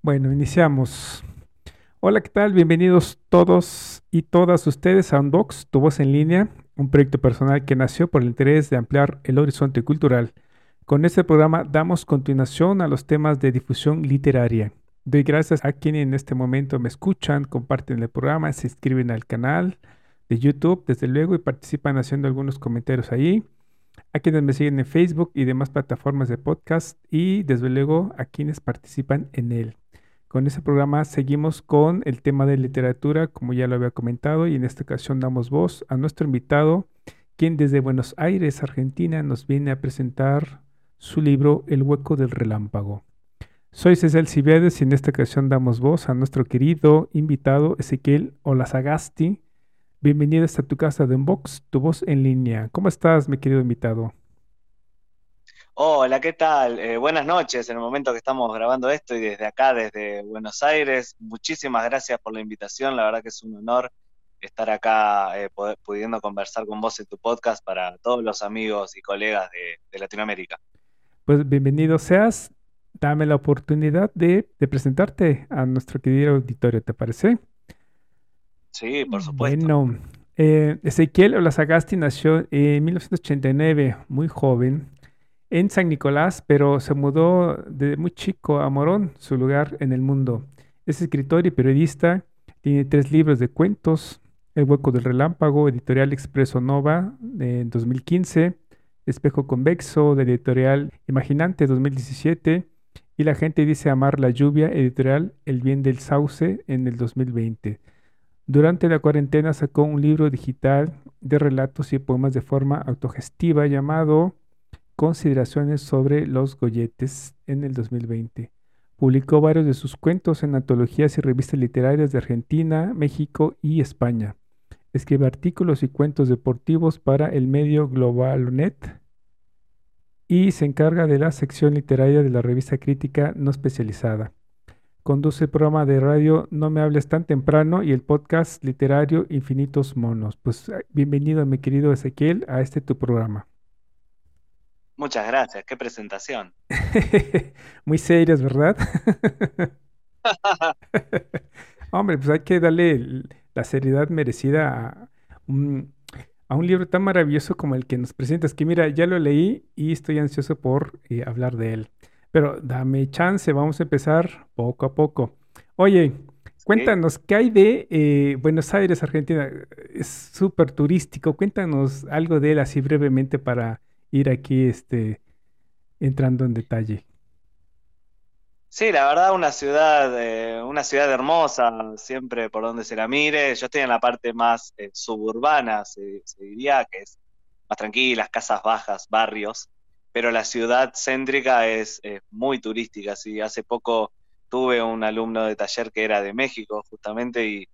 Bueno, iniciamos. Hola, ¿qué tal? Bienvenidos todos y todas ustedes a Unbox, tu voz en línea, un proyecto personal que nació por el interés de ampliar el horizonte cultural. Con este programa damos continuación a los temas de difusión literaria. Doy gracias a quienes en este momento me escuchan, comparten el programa, se inscriben al canal de YouTube, desde luego, y participan haciendo algunos comentarios ahí a quienes me siguen en Facebook y demás plataformas de podcast y desde luego a quienes participan en él. Con este programa seguimos con el tema de literatura, como ya lo había comentado, y en esta ocasión damos voz a nuestro invitado, quien desde Buenos Aires, Argentina, nos viene a presentar su libro El hueco del relámpago. Soy César Cibedes y en esta ocasión damos voz a nuestro querido invitado Ezequiel Olazagasti. Bienvenido a tu casa de Unbox, tu voz en línea. ¿Cómo estás, mi querido invitado? Hola, ¿qué tal? Eh, buenas noches en el momento que estamos grabando esto y desde acá, desde Buenos Aires. Muchísimas gracias por la invitación. La verdad que es un honor estar acá eh, pudiendo conversar con vos en tu podcast para todos los amigos y colegas de, Latinoamérica. Pues bienvenido seas. Dame la oportunidad de, presentarte a nuestro querido auditorio, ¿te parece? Sí, por supuesto. Bueno, eh, Ezequiel Olazagasti nació en 1989, muy joven en San Nicolás, pero se mudó de muy chico a Morón, su lugar en el mundo. Es escritor y periodista, tiene tres libros de cuentos, El hueco del relámpago, editorial Expreso Nova, en 2015, Espejo convexo, de editorial Imaginante, 2017, y La gente dice amar la lluvia, editorial El bien del sauce, en el 2020. Durante la cuarentena sacó un libro digital de relatos y poemas de forma autogestiva llamado Consideraciones sobre los Goyetes en el 2020. Publicó varios de sus cuentos en antologías y revistas literarias de Argentina, México y España. Escribe artículos y cuentos deportivos para el medio Globalonet y se encarga de la sección literaria de la revista crítica no especializada. Conduce el programa de radio No me hables tan temprano y el podcast literario Infinitos Monos. Pues bienvenido, mi querido Ezequiel, a este tu programa. Muchas gracias, qué presentación. Muy serias, ¿verdad? Hombre, pues hay que darle la seriedad merecida a un, libro tan maravilloso como el que nos presentas, que mira, ya lo leí y estoy ansioso por eh, hablar de él. Pero dame chance, vamos a empezar poco a poco. Oye, cuéntanos, ¿qué hay de eh, Buenos Aires, Argentina? Es súper turístico, cuéntanos algo de él así brevemente para ir aquí este, entrando en detalle. Sí, la verdad, una ciudad, eh, una ciudad hermosa, siempre por donde se la mire. Yo estoy en la parte más eh, suburbana, se, diría, que es más tranquila, casas bajas, barrios, pero la ciudad céntrica es, muy turística. Sí, hace poco tuve un alumno de taller que era de México, justamente, y,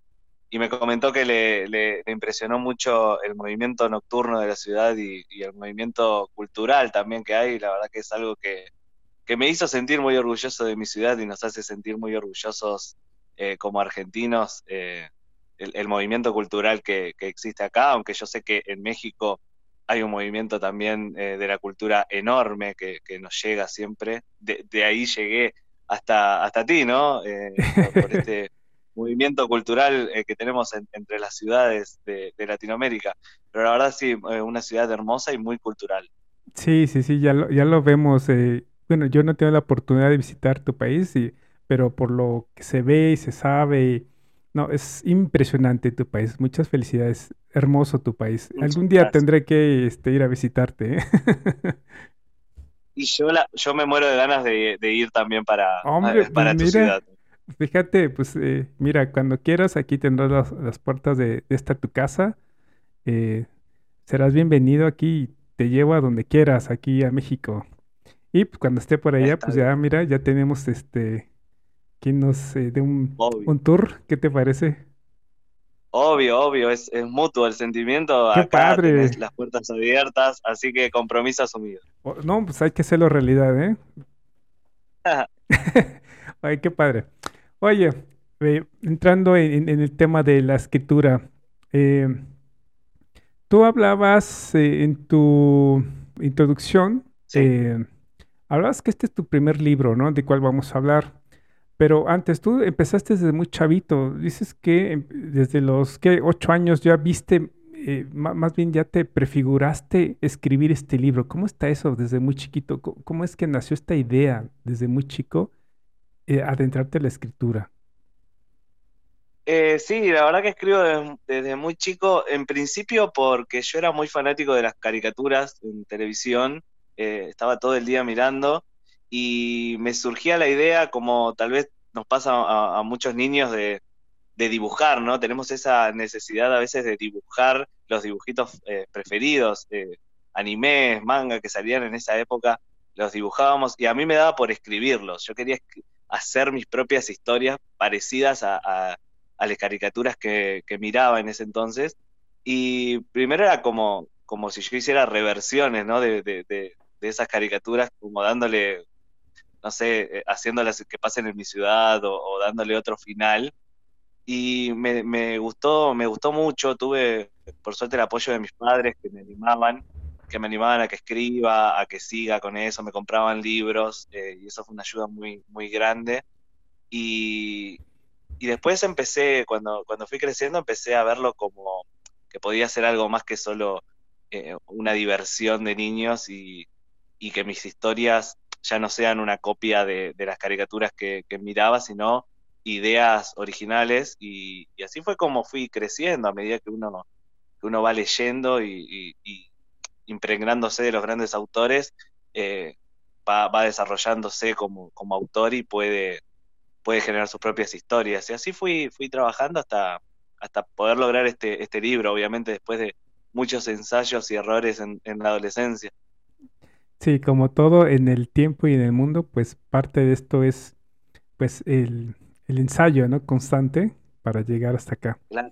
y me comentó que le, impresionó mucho el movimiento nocturno de la ciudad y, el movimiento cultural también que hay. La verdad que es algo que, me hizo sentir muy orgulloso de mi ciudad y nos hace sentir muy orgullosos eh, como argentinos eh, el, movimiento cultural que, existe acá, aunque yo sé que en México hay un movimiento también eh, de la cultura enorme que, nos llega siempre. De, ahí llegué hasta, hasta ti, ¿no? por este movimiento cultural eh, que tenemos entre las ciudades de, Latinoamérica. Pero la verdad sí, eh, una ciudad hermosa y muy cultural. Sí, sí, sí, ya lo, ya lo vemos. Eh, bueno, yo no tengo la oportunidad de visitar tu país, pero por lo que se ve y se sabe, no, es impresionante tu país. Muchas felicidades. Hermoso tu país. Algún día tendré que este, ir a visitarte. y yo, la, yo me muero de ganas de, ir también para, para tu ciudad. Fíjate, pues eh, mira, cuando quieras aquí tendrás las, puertas de, esta tu casa. Eh, serás bienvenido aquí te llevo a donde quieras, aquí a México. Y pues, cuando esté por allá, pues ya, mira, ya tenemos este que nos eh, dé un, un tour, ¿qué te parece? Obvio, obvio, es, es mutuo el sentimiento. ¡Qué padre! las puertas abiertas, así que compromiso asumido. Oh, no, pues hay que hacerlo realidad, ¿eh? Ay, qué padre. Oye, eh, entrando en, el tema de la escritura, eh, tú hablabas eh, en tu introducción, hablabas que este es tu primer libro, ¿no? De cuál vamos a hablar. Pero antes tú empezaste desde muy chavito. Dices que em, desde los ¿qué? ocho años ya viste, eh, más bien ya te prefiguraste escribir este libro. ¿Cómo está eso desde muy chiquito? ¿Cómo, es que nació esta idea desde muy chico eh, adentrarte a la escritura? Eh, sí, la verdad que escribo desde, muy chico, en principio porque yo era muy fanático de las caricaturas en televisión, estaba todo el día mirando y me surgía la idea, como tal vez nos pasa a, muchos niños, de, dibujar, ¿no? Tenemos esa necesidad a veces de dibujar los dibujitos eh, preferidos, eh, animes, manga que salían en esa época, los dibujábamos y a mí me daba por escribirlos. Yo quería hacer mis propias historias parecidas a, las caricaturas que, miraba en ese entonces. Y primero era como, como si yo hiciera reversiones. De, esas caricaturas, como dándole no sé, eh, haciéndolas que pasen en mi ciudad o, dándole otro final. Y me, gustó, me gustó mucho, tuve por suerte el apoyo de mis padres que me animaban, que me animaban a que escriba, a que siga con eso, me compraban libros eh, y eso fue una ayuda muy, muy grande. Y, después empecé, cuando, cuando fui creciendo, empecé a verlo como que podía ser algo más que solo eh, una diversión de niños y, y que mis historias ya no sean una copia de, las caricaturas que, miraba, sino ideas originales y, así fue como fui creciendo a medida que uno, que uno va leyendo y, impregnándose de los grandes autores, eh, va, desarrollándose como, autor y puede, puede generar sus propias historias. Y así fui, fui trabajando hasta, hasta poder lograr este, este libro, obviamente después de muchos ensayos y errores en la adolescencia. Sí, como todo en el tiempo y en el mundo, pues parte de esto es pues el, ensayo, ¿no? Constante para llegar hasta acá. Claro.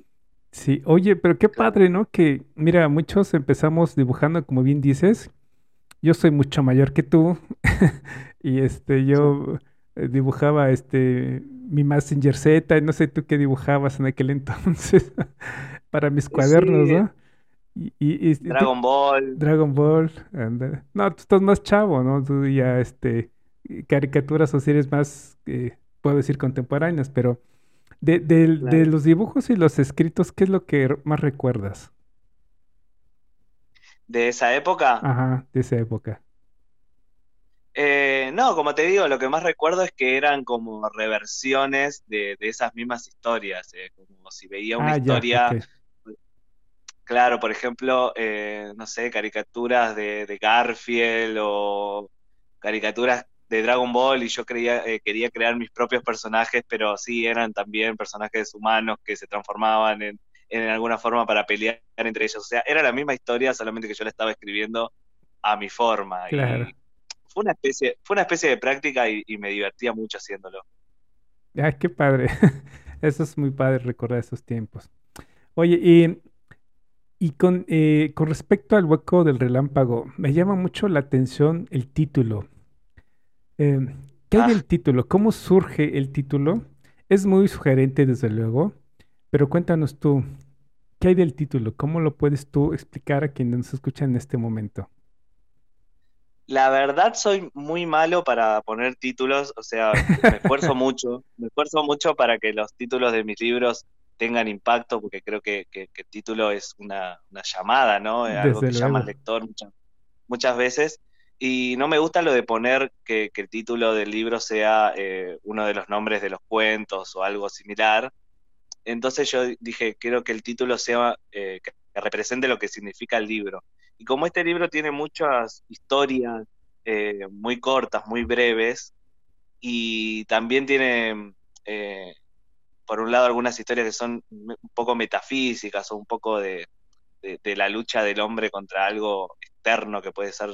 Sí, oye, pero qué padre, ¿no? Que, mira, muchos empezamos dibujando, como bien dices. Yo soy mucho mayor que tú y este, yo eh, dibujaba este mi Messenger Z, no sé tú qué dibujabas en aquel entonces para mis cuadernos, ¿no? Y, Dragon Ball. Dragon Ball. No, tú estás más chavo, ¿no? Tú ya, este, caricaturas o series más, eh, puedo decir, contemporáneas, pero de, de, los dibujos y los escritos, ¿qué es lo que más recuerdas? ¿De esa época? Ajá, de esa época. Eh, no, como te digo, lo que más recuerdo es que eran como reversiones de, de esas mismas historias, eh, como si veía una ah, historia... Claro, por ejemplo, eh, no sé, caricaturas de, Garfield o caricaturas de Dragon Ball y yo creía, eh, quería crear mis propios personajes, pero sí eran también personajes humanos que se transformaban en, en alguna forma para pelear entre ellos. O sea, era la misma historia, solamente que yo la estaba escribiendo a mi forma. Y fue una especie, fue una especie de práctica y, y me divertía mucho haciéndolo. Ah, qué padre. Eso es muy padre recordar esos tiempos. Oye, y y con, eh, con respecto al hueco del relámpago, me llama mucho la atención el título. Em, ¿Qué hay del ah. título? ¿Cómo surge el título? Es muy sugerente, desde luego, pero cuéntanos tú, ¿qué hay del título? ¿Cómo lo puedes tú explicar a quienes nos escuchan en este momento? La verdad soy muy malo para poner títulos, o sea, me esfuerzo mucho, me esfuerzo mucho para que los títulos de mis libros tengan impacto, porque creo que, el título es una, llamada, ¿no? algo que llama al lector muchas, muchas veces. Y no me gusta lo de poner que, el título del libro sea eh, uno de los nombres de los cuentos o algo similar. Entonces yo dije, quiero que el título sea, eh, que, represente lo que significa el libro. Y como este libro tiene muchas historias eh, muy cortas, muy breves, y también tiene por un lado algunas historias que son un poco metafísicas o un poco de, la lucha del hombre contra algo externo que puede ser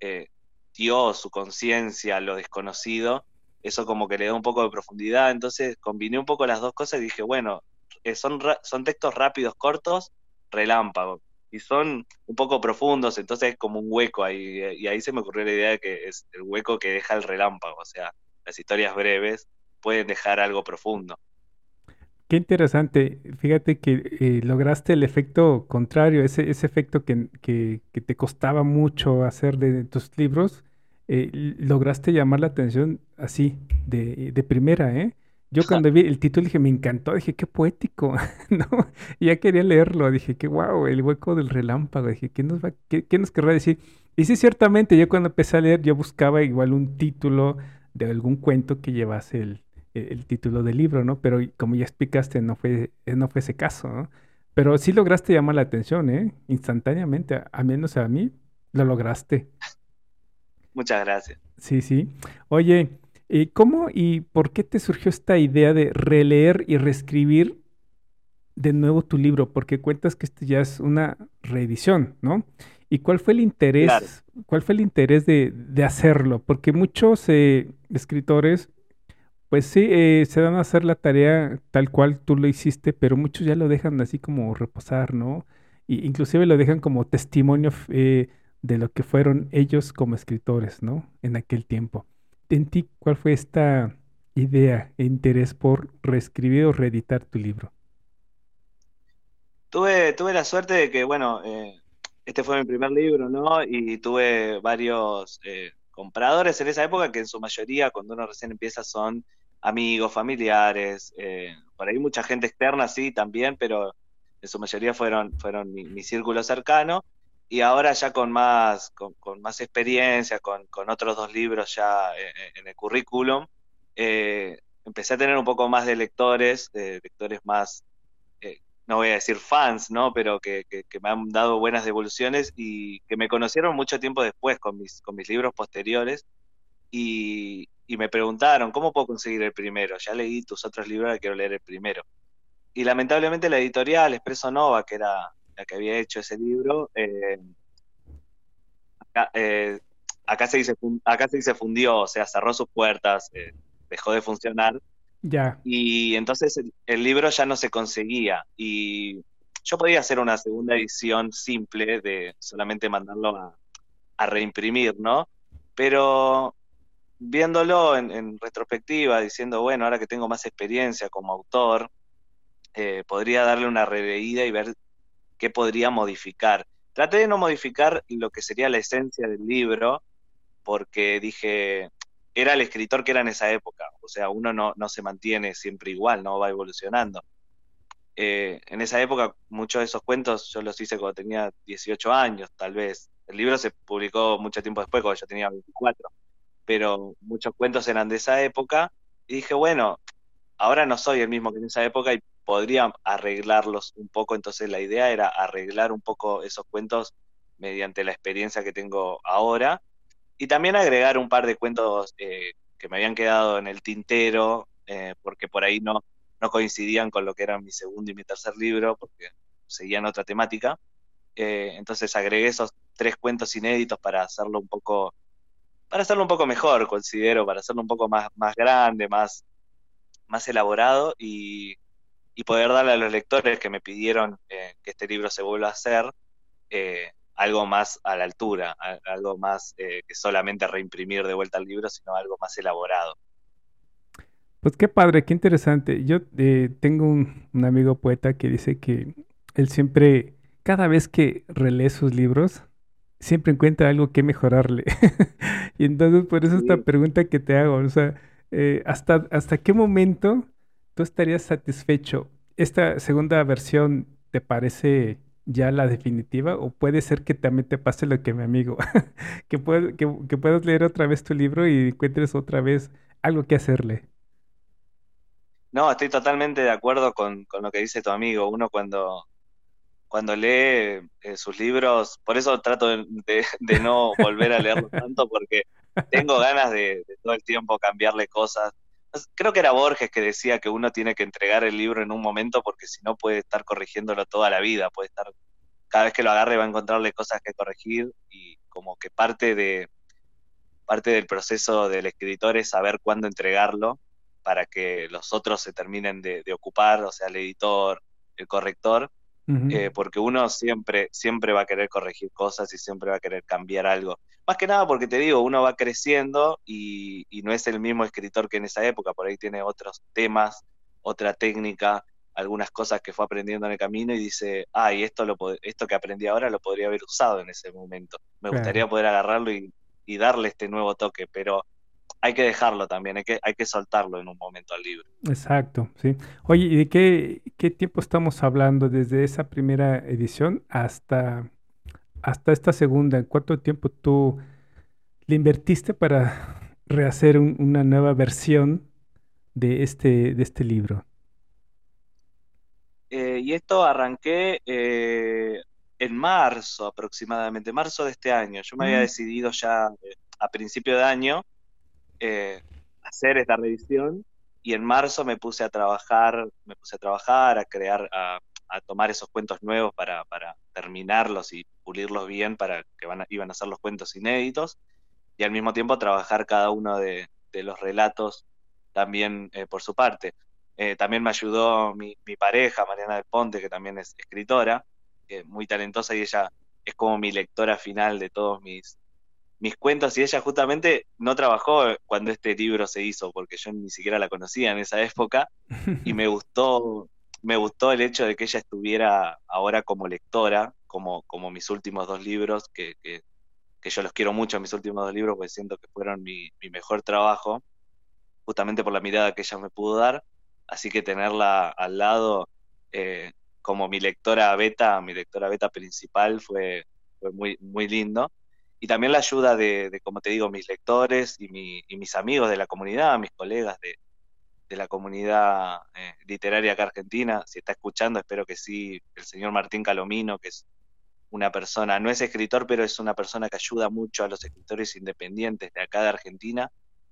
eh, Dios, su conciencia, lo desconocido. eso como que le da un poco de profundidad, entonces combiné un poco las dos cosas y dije, bueno, eh, son, son textos rápidos, cortos, relámpago, y son un poco profundos, entonces es como un hueco ahí, y ahí se me ocurrió la idea de que es el hueco que deja el relámpago, o sea, las historias breves pueden dejar algo profundo. Qué interesante. Fíjate que eh, lograste el efecto contrario, ese, ese efecto que, que, te costaba mucho hacer de tus libros, eh, lograste llamar la atención así, de, de primera, ¿eh? Yo cuando vi el título dije, me encantó, dije, qué poético, ¿no? Y ya quería leerlo, dije, qué guau, el hueco del relámpago, dije, ¿qué nos, va, qué nos querrá decir? Y sí, ciertamente, yo cuando empecé a leer, yo buscaba igual un título de algún cuento que llevase el, el título del libro, ¿no? Pero como ya explicaste, no fue, eh, no fue ese caso, ¿no? Pero sí lograste llamar la atención, ¿eh? Instantáneamente, a, menos a mí, lo lograste. Muchas gracias. Sí, sí. Oye, ¿cómo y por qué te surgió esta idea de releer y reescribir de nuevo tu libro? Porque cuentas que este ya es una reedición, ¿no? ¿Y cuál fue el interés? ¿Cuál fue el interés de, de hacerlo? Porque muchos eh, escritores pues sí, eh, se dan a hacer la tarea tal cual tú lo hiciste, pero muchos ya lo dejan así como reposar, ¿no? Y inclusive lo dejan como testimonio eh, de lo que fueron ellos como escritores, ¿no? En aquel tiempo. En ti, ¿cuál fue esta idea e interés por reescribir o reeditar tu libro? Tuve, tuve la suerte de que, bueno, eh, este fue mi primer libro, ¿no? Y tuve varios compradores en esa época que en su mayoría, cuando uno recién empieza, son amigos, familiares, eh, por ahí mucha gente externa sí también, pero en su mayoría fueron, fueron mi, círculo cercano. Y ahora ya con más, con, más experiencia, con, otros dos libros ya en, el currículum, eh, empecé a tener un poco más de lectores, de lectores más, eh, no voy a decir fans, ¿no? Pero que, me han dado buenas devoluciones y que me conocieron mucho tiempo después con mis, con mis libros posteriores. Y, y me preguntaron, ¿cómo puedo conseguir el primero? Ya leí tus otros libros, quiero leer el primero. Y lamentablemente la editorial Expreso Nova, que era la que había hecho ese libro, eh, eh, acá, se dice, acá se dice fundió, o sea, cerró sus puertas, eh, dejó de funcionar. Ya. Y entonces el, libro ya no se conseguía. Y yo podía hacer una segunda edición simple de solamente mandarlo a, a reimprimir, ¿no? Pero viéndolo en, retrospectiva, diciendo, bueno, ahora que tengo más experiencia como autor, eh, podría darle una releída y ver qué podría modificar. Traté de no modificar lo que sería la esencia del libro, porque dije, era el escritor que era en esa época, o sea, uno no, se mantiene siempre igual, no va evolucionando. Eh, en esa época, muchos de esos cuentos yo los hice cuando tenía 18 años, tal vez. El libro se publicó mucho tiempo después, cuando yo tenía 24 pero muchos cuentos eran de esa época, y dije, bueno, ahora no soy el mismo que en esa época y podría arreglarlos un poco, entonces la idea era arreglar un poco esos cuentos mediante la experiencia que tengo ahora, y también agregar un par de cuentos eh, que me habían quedado en el tintero, eh, porque por ahí no, no coincidían con lo que era mi segundo y mi tercer libro, porque seguían otra temática. Eh, entonces agregué esos tres cuentos inéditos para hacerlo un poco para hacerlo un poco mejor, considero, para hacerlo un poco más, más grande, más, más elaborado y, poder darle a los lectores que me pidieron eh, que este libro se vuelva a hacer eh, algo más a la altura, algo más eh, que solamente reimprimir de vuelta al libro, sino algo más elaborado. Pues qué padre, qué interesante. Yo tengo un, un, amigo poeta que dice que él siempre, cada vez que relee sus libros, siempre encuentra algo que mejorarle. y entonces por eso esta pregunta que te hago, o sea, eh, ¿hasta, ¿hasta qué momento tú estarías satisfecho? ¿Esta segunda versión te parece ya la definitiva o puede ser que también te pase lo que mi amigo, que, que, puedas leer otra vez tu libro y encuentres otra vez algo que hacerle? No, estoy totalmente de acuerdo con, con, lo que dice tu amigo. Uno cuando, cuando lee eh, sus libros, por eso trato de, no volver a leerlo tanto, porque tengo ganas de, todo el tiempo cambiarle cosas. Creo que era Borges que decía que uno tiene que entregar el libro en un momento porque si no puede estar corrigiéndolo toda la vida, puede estar, cada vez que lo agarre va a encontrarle cosas que corregir y como que parte de, parte del proceso del escritor es saber cuándo entregarlo para que los otros se terminen de, ocupar, o sea, el editor, el corrector, eh, porque uno siempre, siempre va a querer corregir cosas y siempre va a querer cambiar algo. Más que nada porque te digo, uno va creciendo y, no es el mismo escritor que en esa época, por ahí tiene otros temas, otra técnica, algunas cosas que fue aprendiendo en el camino y dice, ah, y esto, lo, esto que aprendí ahora lo podría haber usado en ese momento. Me gustaría poder agarrarlo y, y darle este nuevo toque, pero hay que dejarlo también, hay que, hay que soltarlo en un momento al libro. Exacto, sí. Oye, ¿y de qué, qué tiempo estamos hablando desde esa primera edición hasta, hasta esta segunda? ¿En cuánto tiempo tú le invertiste para rehacer una nueva versión de este, de este libro? Eh, y esto arranqué eh, en marzo aproximadamente, marzo de este año. Yo me había mm. decidido ya eh, a principio de año eh, hacer esta revisión y en marzo me puse a trabajar, me puse a trabajar, a crear, a, tomar esos cuentos nuevos para, terminarlos y pulirlos bien para que van iban a ser los cuentos inéditos y al mismo tiempo trabajar cada uno de, los relatos también eh, por su parte. Eh, también me ayudó mi, mi, pareja, Mariana del Ponte, que también es escritora, muy talentosa y ella es como mi lectora final de todos mis, mis cuentos y ella justamente no trabajó cuando este libro se hizo, porque yo ni siquiera la conocía en esa época y me gustó, me gustó el hecho de que ella estuviera ahora como lectora, como, como mis últimos dos libros, que, que, yo los quiero mucho, mis últimos dos libros, porque siento que fueron mi, mejor trabajo, justamente por la mirada que ella me pudo dar, así que tenerla al lado eh, como mi lectora beta, mi lectora beta principal fue, fue muy, muy lindo y también la ayuda de, como te digo, mis lectores y, mis amigos de la comunidad, mis colegas de, la comunidad eh, literaria acá argentina. Si está escuchando, espero que sí, el señor Martín Calomino, que es una persona, no es escritor, pero es una persona que ayuda mucho a los escritores independientes de acá de Argentina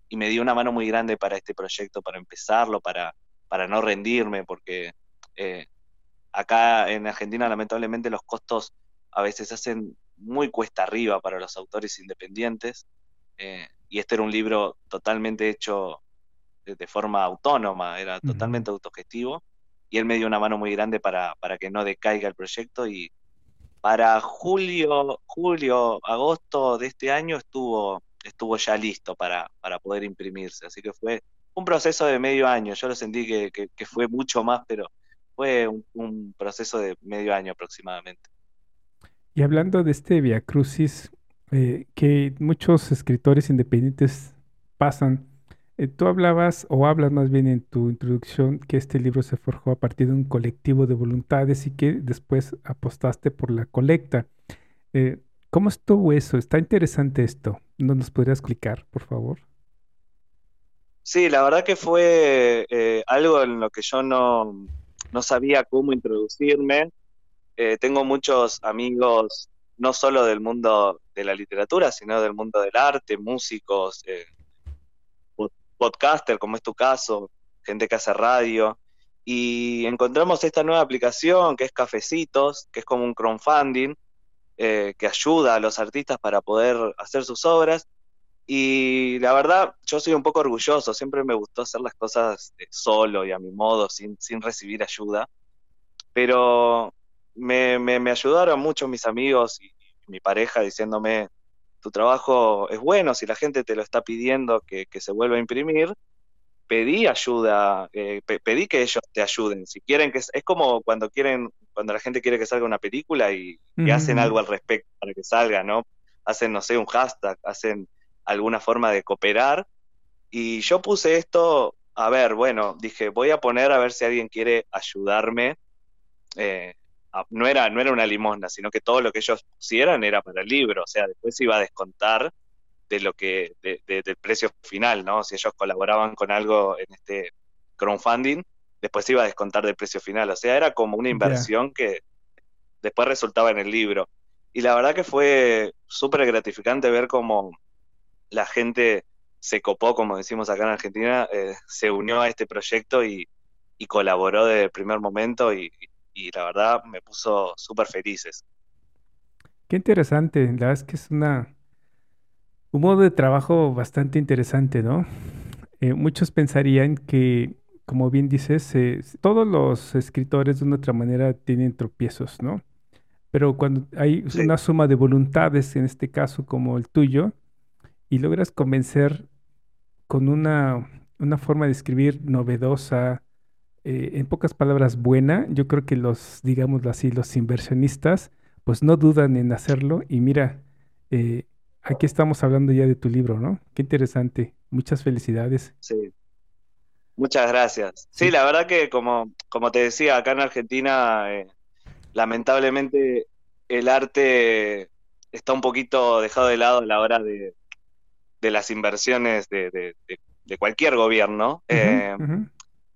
y me dio una mano muy grande para este proyecto, para empezarlo, para, para no rendirme, porque eh, acá en Argentina lamentablemente los costos a veces hacen muy cuesta arriba para los autores independientes. Eh, y este era un libro totalmente hecho de, forma autónoma, era totalmente autogestivo. Y él me dio una mano muy grande para, para que no decaiga el proyecto. Y para julio, julio, agosto de este año estuvo, estuvo ya listo para, para poder imprimirse. Así que fue un proceso de medio año. Yo lo sentí que, que, fue mucho más, pero fue un proceso de medio año aproximadamente. Y hablando de este Via Crucis, eh, que muchos escritores independientes pasan, eh, tú hablabas, o hablas más bien en tu introducción, que este libro se forjó a partir de un colectivo de voluntades y que después apostaste por la colecta. Eh, ¿Cómo estuvo eso? Está interesante esto. ¿No nos podrías explicar, por favor? Sí, la verdad que fue algo en lo que yo no, no sabía cómo introducirme. Eh, tengo muchos amigos, no solo del mundo de la literatura, sino del mundo del arte, músicos, eh, podcaster, como es tu caso, gente que hace radio. Y encontramos esta nueva aplicación que es Cafecitos, que es como un crowdfunding, eh, que ayuda a los artistas para poder hacer sus obras. Y la verdad, yo soy un poco orgulloso, siempre me gustó hacer las cosas solo y a mi modo, sin, sin recibir ayuda. Pero me, me, ayudaron mucho mis amigos y, mi pareja diciéndome, tu trabajo es bueno, si la gente te lo está pidiendo que, se vuelva a imprimir, pedí ayuda, eh, pedí que ellos te ayuden. Si quieren que es como cuando quieren, cuando la gente quiere que salga una película y, hacen algo al respecto para que salga, ¿no? Hacen, no sé, un hashtag, hacen alguna forma de cooperar. Y yo puse esto, a ver, bueno, dije, voy a poner a ver si alguien quiere ayudarme eh, no era, no era una limosna, sino que todo lo que ellos pusieran era para el libro, o sea, después se iba a descontar de lo que, del precio final, ¿no? Si ellos colaboraban con algo en este crowdfunding, después se iba a descontar del precio final, o sea, era como una inversión que después resultaba en el libro. Y la verdad que fue súper gratificante ver cómo la gente se copó, como decimos acá en Argentina, eh, se unió a este proyecto y, y colaboró desde el primer momento y, y la verdad me puso súper felices. Qué interesante, la verdad es que es una, Un modo de trabajo bastante interesante, ¿no? Eh, muchos pensarían que, como bien dices, eh, todos los escritores de una otra manera tienen tropiezos, ¿no? Pero cuando hay Sí, una suma de voluntades, en este caso como el tuyo, y logras convencer con una, una forma de escribir novedosa, eh, en pocas palabras buena, yo creo que los, digámoslo así, los inversionistas, pues no dudan en hacerlo. Y mira, eh, aquí estamos hablando ya de tu libro, ¿no? Qué interesante. Muchas felicidades. sí. Muchas gracias. Sí, la verdad que como, como te decía, acá en Argentina, eh, lamentablemente el arte está un poquito dejado de lado a la hora de, de las inversiones de, de- de- de cualquier gobierno. Eh, ujú.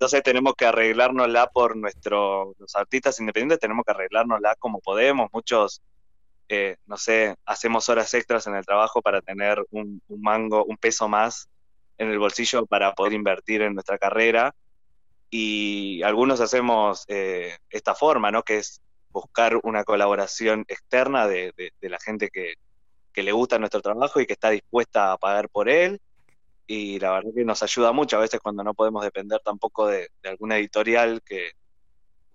Entonces tenemos que arreglárnosla por nuestro, los artistas independientes tenemos que arreglárnosla como podemos. Muchos, eh, no sé, hacemos horas extras en el trabajo para tener un, mango, un peso más en el bolsillo para poder invertir en nuestra carrera. Y algunos hacemos eh, esta forma, ¿no? Que es buscar una colaboración externa de, de- de la gente que le gusta nuestro trabajo y que está dispuesta a pagar por él. Y la verdad que nos ayuda mucho a veces cuando no podemos depender tampoco de, de alguna editorial que,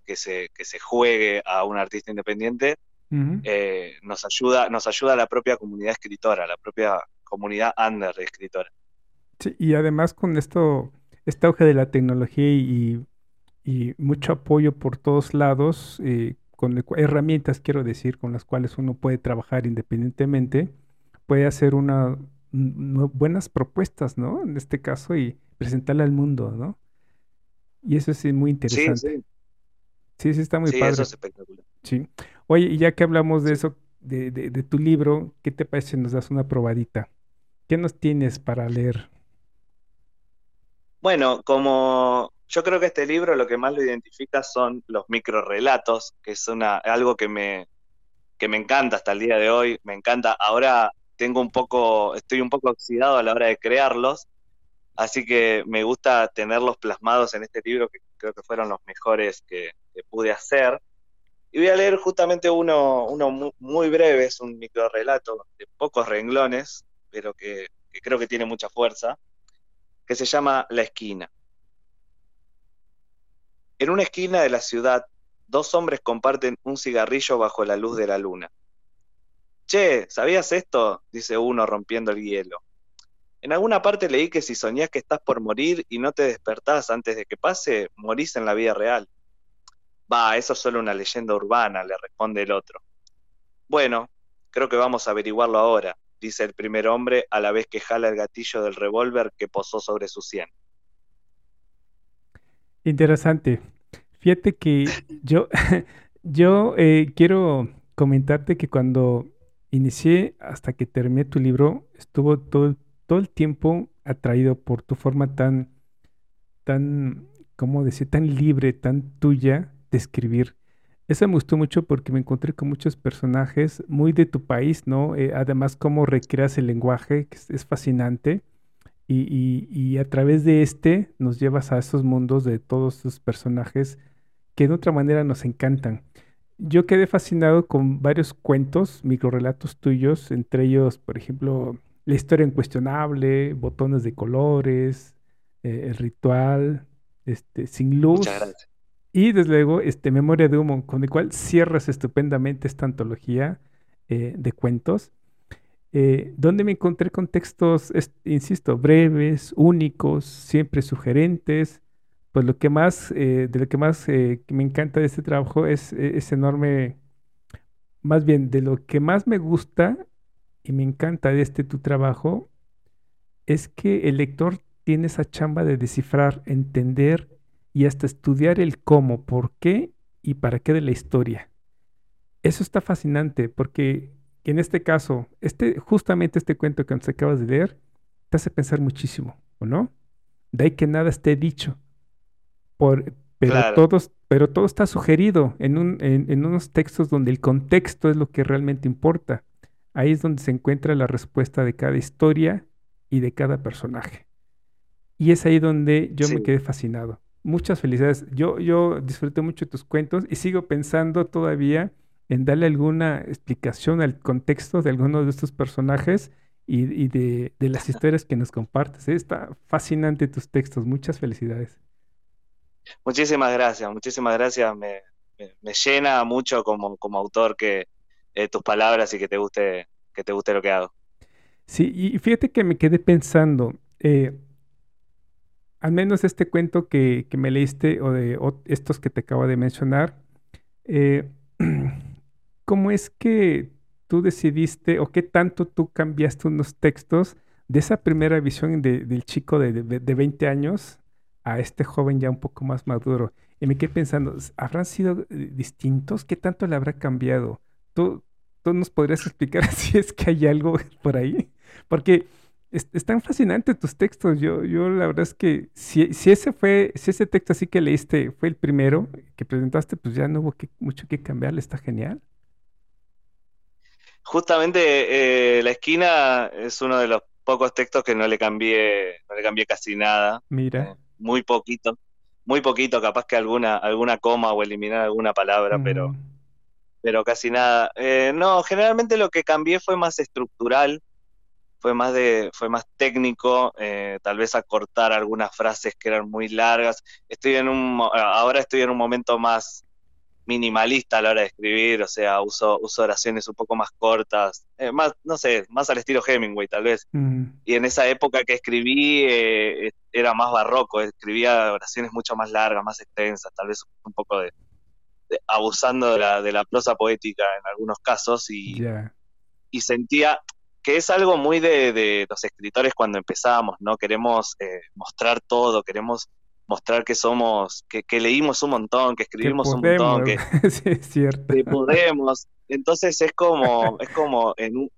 que se, que se juegue a un artista independiente. Eh, nos ayuda, nos ayuda la propia comunidad escritora, la propia comunidad under de escritora. Sí, y además con esto, este auge de la tecnología y, y mucho apoyo por todos lados, eh, con herramientas, quiero decir, con las cuales uno puede trabajar independientemente, puede hacer una, buenas propuestas, ¿no? En este caso, y presentarla al mundo, ¿no? Y eso es muy interesante. sí, Sí, sí, está muy sí, eso padre. es espectacular. Sí. Oye, y ya que hablamos de eso, de, de, de tu libro, ¿qué te parece si nos das una probadita? ¿Qué nos tienes para leer? Bueno, como yo creo que este libro lo que más lo identifica son los microrelatos, que es una, algo que me, que me encanta hasta el día de hoy, me encanta. Ahora tengo un poco, estoy un poco oxidado a la hora de crearlos, así que me gusta tenerlos plasmados en este libro, que creo que fueron los mejores que, pude hacer. Y voy a leer justamente uno, uno mu- muy breve, es un microrelato de pocos renglones, pero que creo que tiene mucha fuerza, que se llama La esquina. En una esquina de la ciudad, dos hombres comparten un cigarrillo bajo la luz de la luna. Che, ¿sabías esto? dice uno rompiendo el hielo. En alguna parte leí que si soñás que estás por morir y no te despertás antes de que pase, morís en la vida real. Va, eso es solo una leyenda urbana, le responde el otro. Bueno, creo que vamos a averiguarlo ahora, dice el primer hombre a la vez que jala el gatillo del revólver que posó sobre su sien. Interesante. Fíjate que yo, yo eh, quiero comentarte que cuando inicié hasta que terminé tu libro, estuvo todo, todo el tiempo atraído por tu forma tan, tan, ¿cómo decir? Tan libre, tan tuya de escribir. Eso me gustó mucho porque me encontré con muchos personajes muy de tu país, ¿no? Eh, además, cómo recreas el lenguaje, que es, fascinante. Y, y- y a través de este nos llevas a esos mundos de todos estos personajes que de otra manera nos encantan. Yo quedé fascinado con varios cuentos, microrelatos tuyos, entre ellos, por ejemplo, La historia incuestionable, Botones de colores, eh, El ritual, este, Sin Muchas luz gracias. y desde luego este, Memoria de humo, con el cual cierras estupendamente esta antología eh, de cuentos eh, donde me encontré con textos, es- insisto, breves, únicos, siempre sugerentes. Pues lo que más, eh, de lo que más eh, me encanta de este trabajo es eh, ese enorme, más bien de lo que más me gusta y me encanta de este tu trabajo es que el lector tiene esa chamba de descifrar, entender y hasta estudiar el cómo, por qué y para qué de la historia. Eso está fascinante porque en este caso, este, justamente este cuento que nos acabas de leer, te hace pensar muchísimo, ¿o no? De ahí que nada esté dicho. Por, pero, Claro. todos, pero todo está sugerido en, un, en, en unos textos donde el contexto es lo que realmente importa. Ahí es donde se encuentra la respuesta de cada historia y de cada personaje. Y es ahí donde yo me quedé fascinado. Muchas felicidades. Yo, yo disfruté mucho tus cuentos y sigo pensando todavía en darle alguna explicación al contexto de alguno de estos personajes y, de, las historias que nos compartes. ¿eh? Está fascinante tus textos. Muchas felicidades. Muchísimas gracias, muchísimas gracias. Me, llena mucho como, como autor que eh, tus palabras y que te guste que te guste lo que hago. Sí, y fíjate que me quedé pensando, eh, al menos este cuento que, me leíste o de estos que te acabo de mencionar, eh, ¿cómo es que tú decidiste o qué tanto tú cambiaste unos textos de esa primera visión del chico de, de, 20 años a este joven ya un poco más maduro? Y me quedé pensando, ¿habrán sido eh, distintos? ¿Qué tanto le habrá cambiado? ¿Tú, tú nos podrías explicar si es que hay algo por ahí? Porque están fascinantes tus textos. Yo, yo la verdad es que si, si, ese fue, si ese texto así que leíste fue el primero que presentaste, pues ya no hubo mucho que cambiarle, está genial. Justamente eh, La esquina es uno de los pocos textos que no le cambié, no le cambié casi nada. Mira. Eh, muy poquito. Muy poquito, capaz que alguna, alguna coma o eliminar alguna palabra, pero, mm. pero casi nada. Eh, no, generalmente lo que cambié fue más estructural fue más de fue más técnico eh, tal vez acortar algunas frases que eran muy largas estoy en un ahora estoy en un momento más minimalista a la hora de escribir o sea uso uso oraciones un poco más cortas eh, más no sé más al estilo Hemingway tal vez mm. y en esa época que escribí eh, era más barroco escribía oraciones mucho más largas más extensas tal vez un poco de, abusando de la, de la prosa poética en algunos casos y, y sentía que es algo muy de, los escritores cuando empezamos, ¿no? Queremos eh, mostrar todo, queremos mostrar que somos, que, leímos un montón, que escribimos un montón, que, sí, es cierto. que podemos. Entonces es como, es como en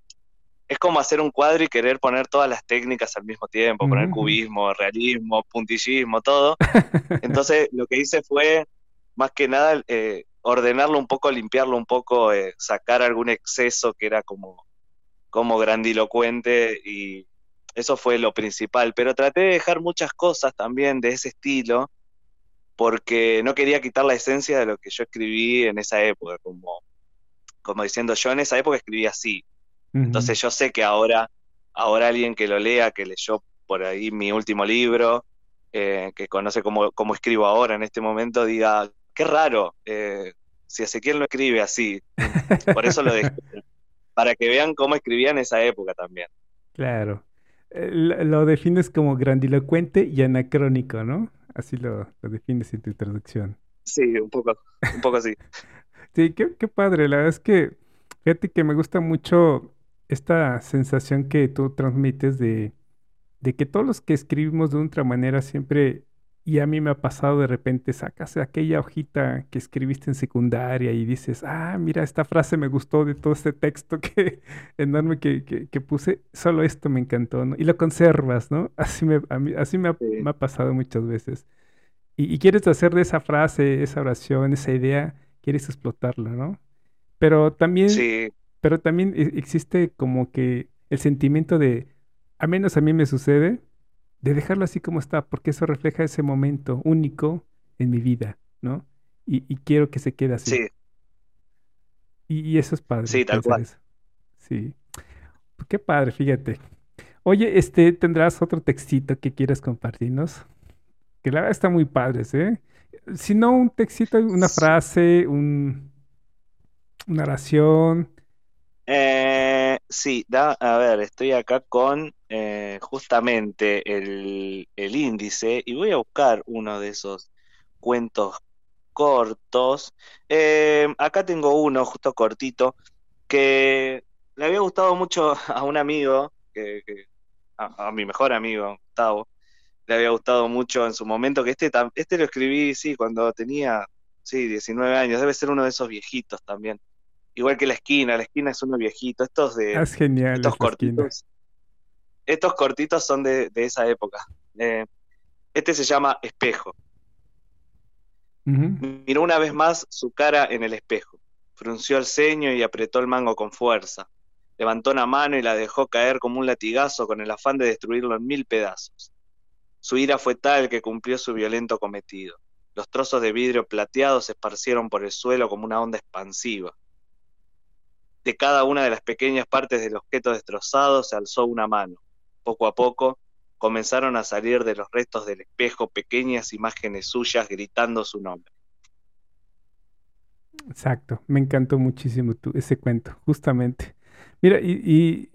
es como hacer un cuadro y querer poner todas las técnicas al mismo tiempo, poner cubismo, realismo, puntillismo, todo. Entonces lo que hice fue, más que nada, eh, ordenarlo un poco, limpiarlo un poco, eh, sacar algún exceso que era como como grandilocuente y eso fue lo principal, pero traté de dejar muchas cosas también de ese estilo porque no quería quitar la esencia de lo que yo escribí en esa época, como, como diciendo yo en esa época escribí así. Entonces yo sé que ahora, ahora alguien que lo lea, que leyó por ahí mi último libro, eh, que conoce cómo, cómo, escribo ahora en este momento, diga, qué raro, eh, si Ezequiel no escribe así. Por eso lo dejé para que vean cómo escribía en esa época también. Claro. Lo, defines como grandilocuente y anacrónico, ¿no? Así lo, defines en tu introducción. Sí, un poco, un poco así. sí, qué, qué padre. La verdad es que, fíjate que me gusta mucho esta sensación que tú transmites de, de que todos los que escribimos de otra manera siempre y a mí me ha pasado de repente, sacas aquella hojita que escribiste en secundaria y dices, ah, mira, esta frase me gustó de todo este texto que enorme que, que, puse, solo esto me encantó, ¿no? Y lo conservas, ¿no? Así me, así me ha, pasado muchas veces. Y, quieres hacer de esa frase, esa oración, esa idea, quieres explotarla, ¿no? Pero también, pero también e, existe como que el sentimiento de, a menos a mí me sucede, de dejarlo así como está, porque eso refleja ese momento único en mi vida, ¿no? Y, quiero que se quede así. Sí. Y, eso es padre. Sí, tal cual. Sí. Qué padre, fíjate. Oye, este, ¿tendrás otro textito que quieras compartirnos? Que la verdad está muy padre, ¿eh? Si no, un textito, una frase, un, una oración. Eh, sí, da, a ver, estoy acá con eh, justamente el, índice y voy a buscar uno de esos cuentos cortos. Eh, acá tengo uno justo cortito que le había gustado mucho a un amigo, que, a, mi mejor amigo, Gustavo, le había gustado mucho en su momento, que este, este lo escribí, sí, cuando tenía, sí, 19 años, debe ser uno de esos viejitos también. Igual que la esquina, la esquina es uno viejito, estos de... Ah, es genial. Estos cortitos estos cortitos son de, esa época. Eh, este se llama Espejo. Miró una vez más su cara en el espejo. Frunció el ceño y apretó el mango con fuerza. Levantó una mano y la dejó caer como un latigazo con el afán de destruirlo en mil pedazos. Su ira fue tal que cumplió su violento cometido. Los trozos de vidrio plateado se esparcieron por el suelo como una onda expansiva. De cada una de las pequeñas partes del objeto destrozado se alzó una mano. Poco a poco comenzaron a salir de los restos del espejo pequeñas imágenes suyas gritando su nombre. Exacto, me encantó muchísimo tu, ese cuento, justamente. Mira, y,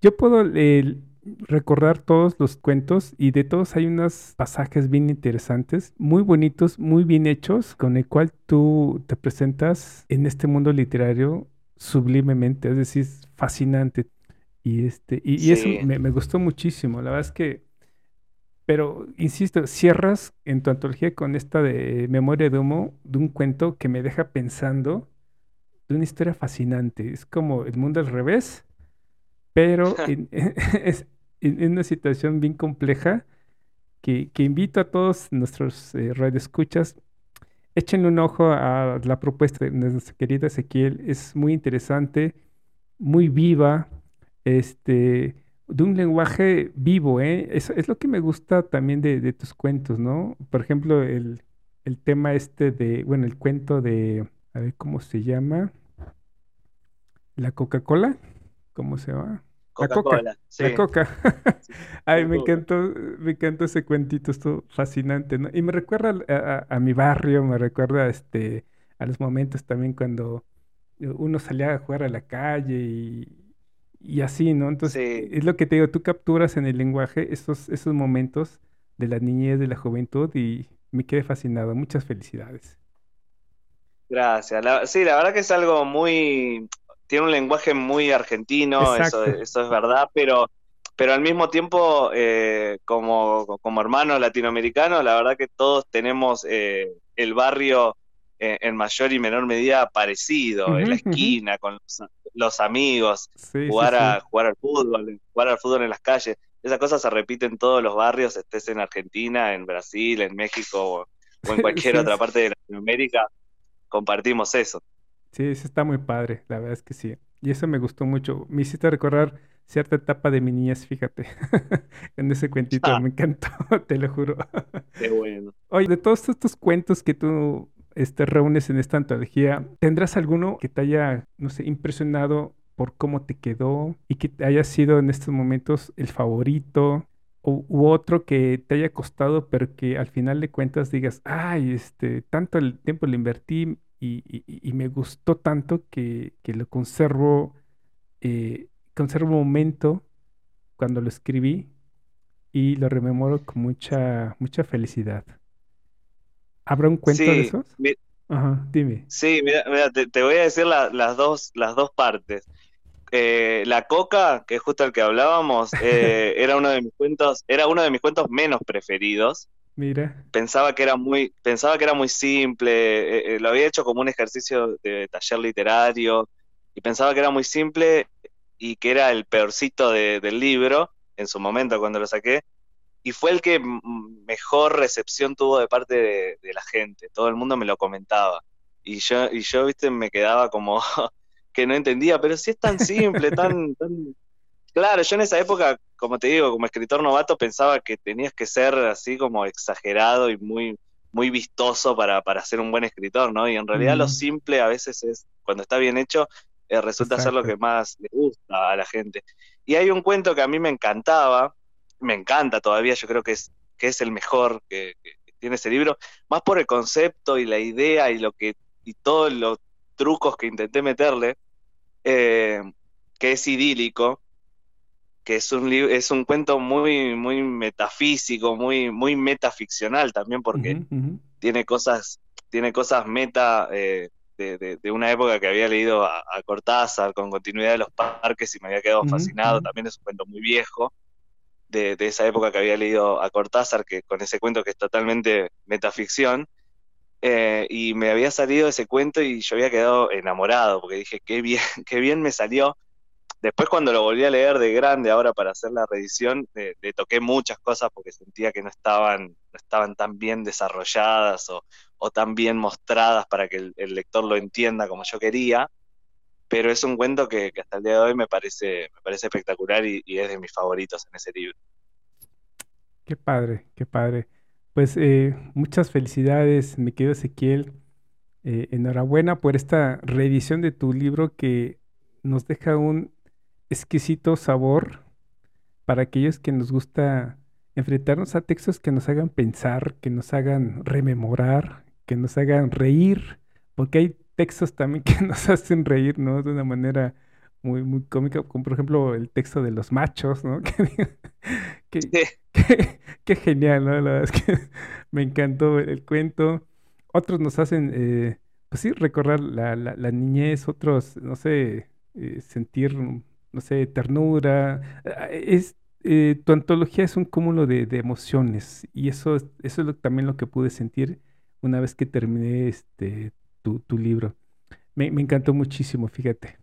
yo puedo eh, recordar todos los cuentos y de todos hay unos pasajes bien interesantes, muy bonitos, muy bien hechos, con el cual tú te presentas en este mundo literario sublimemente, es decir, fascinante. Y, este, y, eso me, me, gustó muchísimo. La verdad es que, pero insisto, cierras en tu antología con esta de Memoria de Humo, de un cuento que me deja pensando de una historia fascinante. Es como el mundo al revés, pero en, es en, una situación bien compleja que, que, invito a todos nuestros eh, radioescuchas Échenle un ojo a la propuesta de nuestra querida Ezequiel. Es muy interesante, muy viva, este, de un lenguaje vivo, ¿eh? Es, es lo que me gusta también de, de, tus cuentos, ¿no? Por ejemplo, el, el tema este de, bueno, el cuento de, a ver cómo se llama, la Coca-Cola, ¿cómo se llama? La coca, la coca. Ay, me encantó, me encantó ese cuentito, esto fascinante, ¿no? Y me recuerda a, mi barrio, me recuerda este, a los momentos también cuando uno salía a jugar a la calle y, así, ¿no? Entonces, es lo que te digo, tú capturas en el lenguaje esos, esos momentos de la niñez, de la juventud y me quedé fascinado. Muchas felicidades. Gracias. sí, la verdad que es algo muy, tiene un lenguaje muy argentino, eso, eso, es verdad, pero, pero al mismo tiempo, eh, como, como hermanos latinoamericanos, la verdad que todos tenemos eh, el barrio en mayor y menor medida parecido, en la esquina, con los, amigos, jugar, A, jugar al fútbol, jugar al fútbol en las calles. Esas cosas se repiten en todos los barrios, estés en Argentina, en Brasil, en México o, o en cualquier otra parte de Latinoamérica, compartimos eso. Sí, eso está muy padre, la verdad es que sí. Y eso me gustó mucho. Me hiciste recordar cierta etapa de mi niñez, fíjate, en ese cuentito. Ah. Me encantó, te lo juro. Qué bueno. Oye, de todos estos cuentos que tú este, reúnes en esta antología, ¿tendrás alguno que te haya, no sé, impresionado por cómo te quedó y que haya sido en estos momentos el favorito? O, u otro que te haya costado, pero que al final de cuentas digas, ay, este, tanto el tiempo lo invertí, y, me gustó tanto que, lo conservo, eh, conservo un momento cuando lo escribí y lo rememoro con mucha, mucha felicidad. ¿Habrá un cuento de esos? Ajá, dime. Sí, mira, te, voy a decir las, dos, las dos partes. Eh, la coca, que es justo el que hablábamos, eh, era uno de mis cuentos, era uno de mis cuentos menos preferidos. Mira. Pensaba que era muy, pensaba que era muy simple, eh, eh, lo había hecho como un ejercicio de taller literario y pensaba que era muy simple y que era el peorcito del libro en su momento cuando lo saqué y fue el que mejor recepción tuvo de parte de, la gente. Todo el mundo me lo comentaba y yo y yo viste me quedaba como que no entendía, pero si es tan simple, tan, tan Claro, yo en esa época, como te digo, como escritor novato, pensaba que tenías que ser así como exagerado y muy, muy vistoso para, para ser un buen escritor, ¿no? Y en realidad lo simple a veces es, cuando está bien hecho, eh, resulta ser lo que más le gusta a la gente. Y hay un cuento que a mí me encantaba, me encanta todavía, yo creo que es, que es el mejor que, tiene ese libro, más por el concepto y la idea y lo que, y todos los trucos que intenté meterle, eh, que es idílico, que es un es un cuento muy muy metafísico, muy muy metaficcional también porque tiene cosas tiene cosas meta eh, de, de, una época que había leído a, Cortázar con continuidad de los parques y me había quedado fascinado. También es un cuento muy viejo de, esa época que había leído a Cortázar, que con ese cuento que es totalmente metaficción. Eh, y me había salido ese cuento y yo había quedado enamorado porque dije, qué bien, qué bien me salió Después cuando lo volví a leer de grande ahora para hacer la reedición, le, toqué muchas cosas porque sentía que no estaban, no estaban tan bien desarrolladas o, tan bien mostradas para que el, lector lo entienda como yo quería. Pero es un cuento que, hasta el día de hoy me parece, me parece espectacular y, es de mis favoritos en ese libro. Qué padre, qué padre. Pues eh, muchas felicidades, mi querido Ezequiel. Eh, enhorabuena por esta reedición de tu libro que nos deja un exquisito sabor para aquellos que nos gusta enfrentarnos a textos que nos hagan pensar, que nos hagan rememorar, que nos hagan reír, porque hay textos también que nos hacen reír, ¿no? De una manera muy, muy cómica, como por ejemplo el texto de los machos, ¿no? Qué genial, ¿no? La verdad es que me encantó el cuento. Otros nos hacen, eh, pues sí, recordar la, la, niñez, otros, no sé, eh, sentir, no sé, ternura. Ah, es, eh, tu antología es un cúmulo de, emociones y eso, eso es también lo que pude sentir una vez que terminé este, tu, tu libro. Me, me encantó muchísimo, fíjate.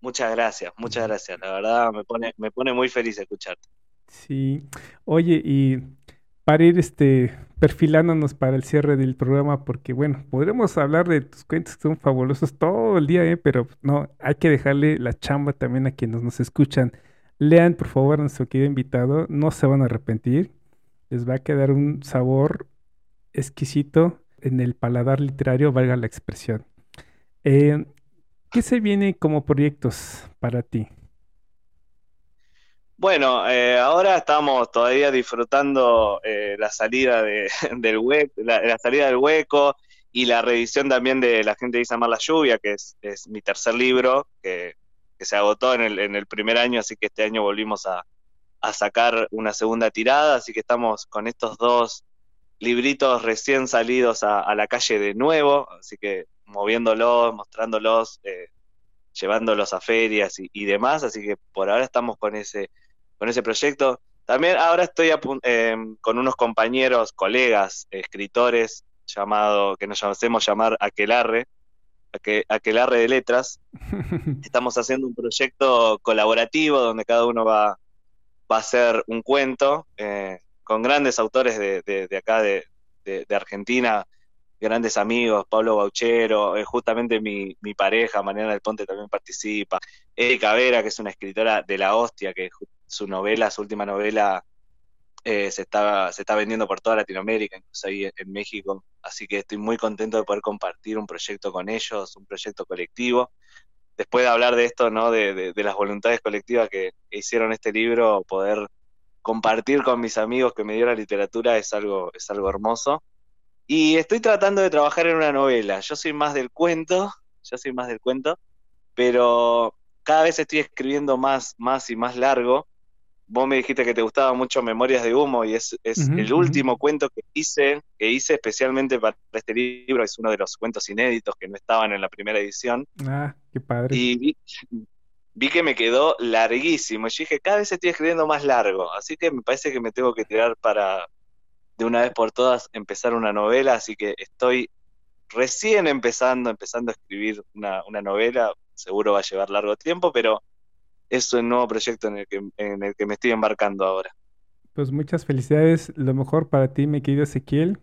Muchas gracias, muchas gracias. La verdad me pone, me pone muy feliz escucharte. Sí. Oye, y para ir este perfilándonos para el cierre del programa, porque bueno, podremos hablar de tus cuentos que son fabulosos todo el día, ¿eh? pero no, hay que dejarle la chamba también a quienes nos escuchan. Lean, por favor, a nuestro querido invitado, no se van a arrepentir. Les va a quedar un sabor exquisito en el paladar literario, valga la expresión. Eh, ¿Qué se viene como proyectos para ti? Bueno, eh, ahora estamos todavía disfrutando eh, la salida del hueco, la, salida del hueco y la revisión también de La gente dice amar la lluvia, que es, mi tercer libro, que, se agotó en el, primer año, así que este año volvimos a, sacar una segunda tirada, así que estamos con estos dos libritos recién salidos a, la calle de nuevo, así que moviéndolos, mostrándolos, eh, llevándolos a ferias y, demás, así que por ahora estamos con ese, con ese proyecto. También ahora estoy eh, con unos compañeros, colegas, escritores, llamado, que nos hacemos llamar Aquelarre, Aquelarre de Letras. Estamos haciendo un proyecto colaborativo donde cada uno va, va a hacer un cuento eh, con grandes autores de, de acá de, Argentina, grandes amigos, Pablo Bauchero, eh, justamente mi, mi, pareja, Mariana del Ponte también participa, Erika Vera, que es una escritora de la hostia, que su novela, su última novela, eh, se, está, se está vendiendo por toda Latinoamérica, incluso ahí en, México, así que estoy muy contento de poder compartir un proyecto con ellos, un proyecto colectivo. Después de hablar de esto, ¿no? de, de, las voluntades colectivas que hicieron este libro, poder compartir con mis amigos que me dio la literatura es algo, es algo hermoso. Y estoy tratando de trabajar en una novela. Yo soy más del cuento, yo soy más del cuento, pero cada vez estoy escribiendo más, más y más largo. Vos me dijiste que te gustaba mucho Memorias de Humo y es, el último cuento que hice, que hice especialmente para este libro. Es uno de los cuentos inéditos que no estaban en la primera edición. Ah, qué padre. Y vi, que me quedó larguísimo. Y dije, cada vez estoy escribiendo más largo. Así que me parece que me tengo que tirar para, de una vez por todas empezar una novela, así que estoy recién empezando, empezando a escribir una, novela, seguro va a llevar largo tiempo, pero es un nuevo proyecto en el que, en el que me estoy embarcando ahora. Pues muchas felicidades, lo mejor para ti, mi querido Ezequiel,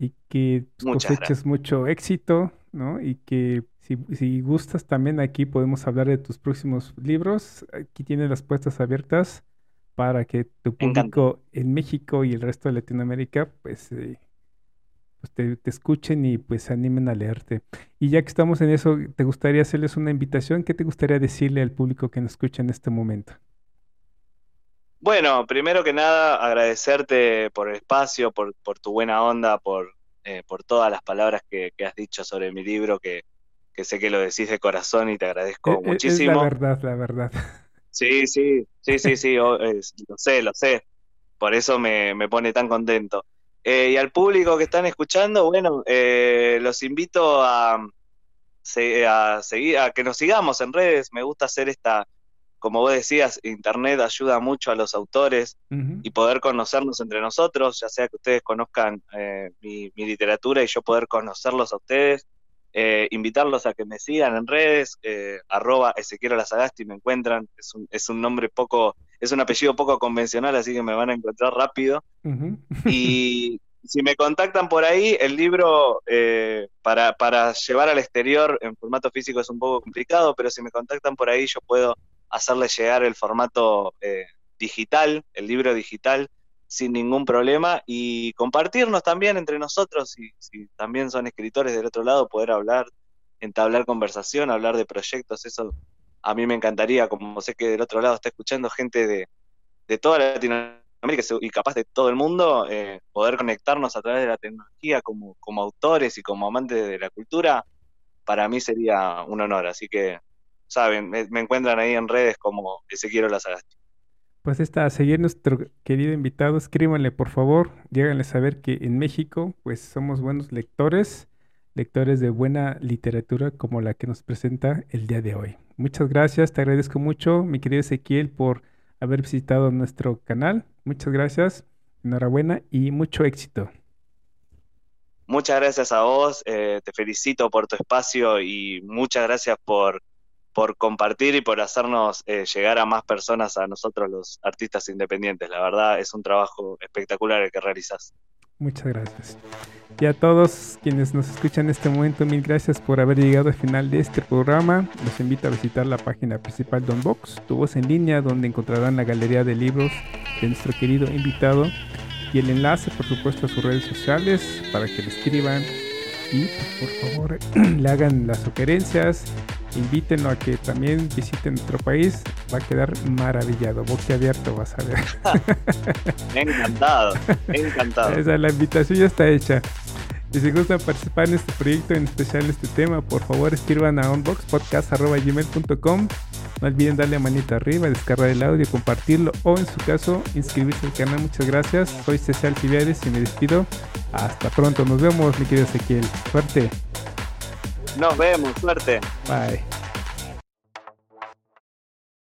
y que coseches mucho éxito, ¿no? Y que si, si, gustas también aquí podemos hablar de tus próximos libros, aquí tienes las puertas abiertas para que tu público en México y el resto de Latinoamérica pues, eh, pues te, escuchen y pues se animen a leerte. Y ya que estamos en eso, ¿te gustaría hacerles una invitación? ¿Qué te gustaría decirle al público que nos escucha en este momento? Bueno, primero que nada, agradecerte por el espacio, por, tu buena onda, por, eh, por todas las palabras que, has dicho sobre mi libro, que, sé que lo decís de corazón y te agradezco muchísimo. E, es la verdad, la verdad. Sí, sí, sí, sí, sí, lo sé, lo sé. Por eso me, pone tan contento. Eh, y al público que están escuchando, bueno, eh, los invito a, a, seguir, a que nos sigamos en redes. Me gusta hacer esta, como vos decías, Internet ayuda mucho a los autores y poder conocernos entre nosotros, ya sea que ustedes conozcan eh, mi, mi, literatura y yo poder conocerlos a ustedes. Eh, invitarlos a que me sigan en redes, eh, arroba Ezequiel Lazagasti, me encuentran, es un, es un nombre poco, es un apellido poco convencional, así que me van a encontrar rápido. Y si me contactan por ahí, el libro eh, para, para llevar al exterior en formato físico es un poco complicado, pero si me contactan por ahí yo puedo hacerles llegar el formato eh, digital, el libro digital, sin ningún problema y compartirnos también entre nosotros, y si también son escritores del otro lado, poder hablar entablar conversación, hablar de proyectos, eso a mí me encantaría, como sé que del otro lado está escuchando gente de, de toda Latinoamérica y capaz de todo el mundo, eh, poder conectarnos a través de la tecnología como, como autores y como amantes de la cultura, para mí sería un honor. Así que, saben, me, encuentran ahí en redes como Ezequiel Lazagasti. Pues está, a seguir nuestro querido invitado, escríbanle por favor, lléganle a saber que en México pues somos buenos lectores, lectores de buena literatura como la que nos presenta el día de hoy. Muchas gracias, te agradezco mucho, mi querido Ezequiel, por haber visitado nuestro canal. Muchas gracias, enhorabuena y mucho éxito. Muchas gracias a vos, eh, te felicito por tu espacio y muchas gracias por, por compartir y por hacernos eh, llegar a más personas, a nosotros los artistas independientes. La verdad es un trabajo espectacular el que realizas. Muchas gracias. Y a todos quienes nos escuchan en este momento, mil gracias por haber llegado al final de este programa. Los invito a visitar la página principal de Unbox, tu voz en línea, donde encontrarán la galería de libros de nuestro querido invitado y el enlace, por supuesto, a sus redes sociales para que le escriban y por favor le hagan las sugerencias invítenlo a que también visite nuestro país, va a quedar maravillado, abierto vas a ver. encantado, encantado. Esa, la invitación ya está hecha. Y si gustan participar en este proyecto, en especial en este tema, por favor escriban a unboxpodcast.gmail.com No olviden darle a manita arriba, descargar el audio, compartirlo o en su caso inscribirse al canal. Muchas gracias. Soy César Alcibiades y me despido. Hasta pronto. Nos vemos, mi querido Ezequiel. Suerte. Nos vemos, suerte. Bye.